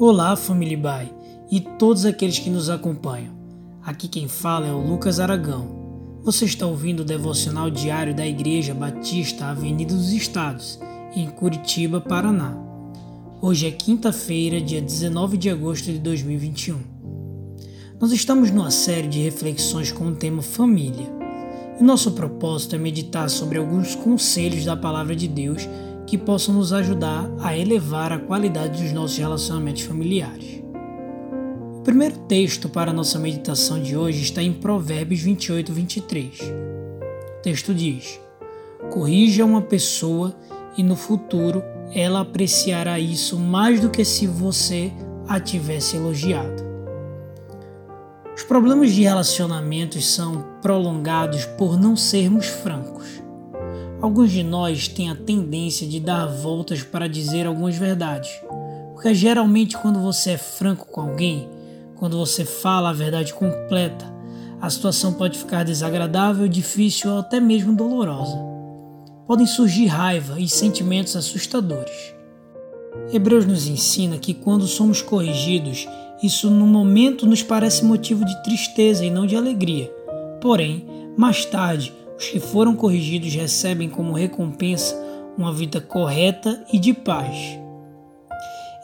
Olá, família Bai e todos aqueles que nos acompanham. Aqui quem fala é o Lucas Aragão. Você está ouvindo o devocional diário da Igreja Batista Avenida dos Estados, em Curitiba, Paraná. Hoje é quinta-feira, dia 19 de agosto de 2021. Nós estamos numa série de reflexões com o tema família. E nosso propósito é meditar sobre alguns conselhos da palavra de Deus que possam nos ajudar a elevar a qualidade dos nossos relacionamentos familiares. O primeiro texto para a nossa meditação de hoje está em Provérbios 28, 23. O texto diz: Corrija uma pessoa e no futuro ela apreciará isso mais do que se você a tivesse elogiado. Os problemas de relacionamentos são prolongados por não sermos francos. Alguns de nós têm a tendência de dar voltas para dizer algumas verdades, porque geralmente quando você é franco com alguém, quando você fala a verdade completa, a situação pode ficar desagradável, difícil ou até mesmo dolorosa. Podem surgir raiva e sentimentos assustadores. Hebreus nos ensina que quando somos corrigidos, isso no momento nos parece motivo de tristeza e não de alegria. Porém, mais tarde, os que foram corrigidos recebem como recompensa uma vida correta e de paz.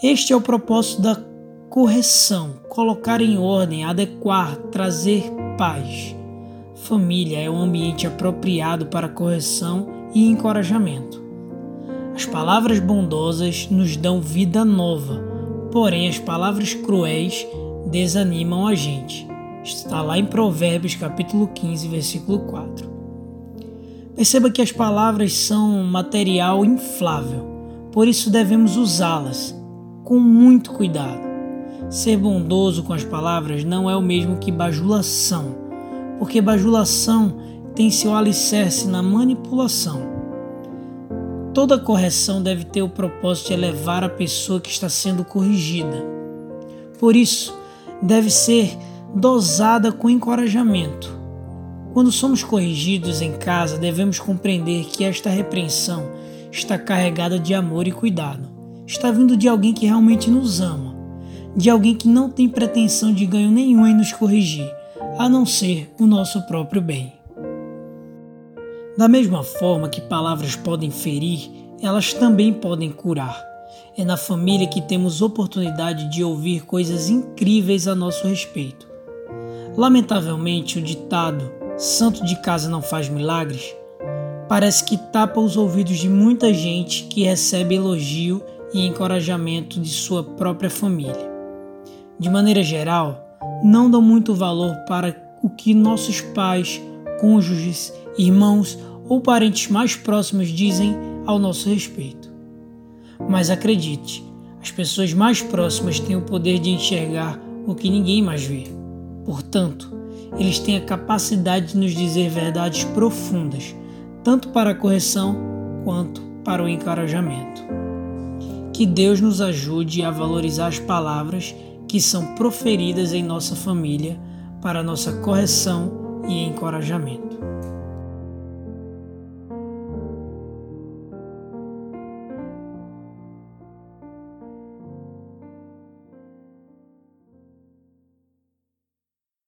Este é o propósito da correção: colocar em ordem, adequar, trazer paz. Família é um ambiente apropriado para correção e encorajamento. As palavras bondosas nos dão vida nova, porém as palavras cruéis desanimam a gente. Está lá em Provérbios capítulo 15, versículo 4. Perceba que as palavras são material inflável, por isso devemos usá-las com muito cuidado. Ser bondoso com as palavras não é o mesmo que bajulação, porque bajulação tem seu alicerce na manipulação. Toda correção deve ter o propósito de elevar a pessoa que está sendo corrigida. Por isso, deve ser dosada com encorajamento quando somos corrigidos em casa, devemos compreender que esta repreensão está carregada de amor e cuidado. Está vindo de alguém que realmente nos ama, de alguém que não tem pretensão de ganho nenhum em nos corrigir, a não ser o nosso próprio bem. Da mesma forma que palavras podem ferir, elas também podem curar. É na família que temos oportunidade de ouvir coisas incríveis a nosso respeito. Lamentavelmente, o ditado santo de casa não faz milagres, parece que tapa os ouvidos de muita gente que recebe elogio e encorajamento de sua própria família. De maneira geral, não dão muito valor para o que nossos pais, cônjuges, irmãos ou parentes mais próximos dizem ao nosso respeito. Mas acredite, as pessoas mais próximas têm o poder de enxergar o que ninguém mais vê. Portanto, eles têm a capacidade de nos dizer verdades profundas, tanto para a correção quanto para o encorajamento. Que Deus nos ajude a valorizar as palavras que são proferidas em nossa família para nossa correção e encorajamento.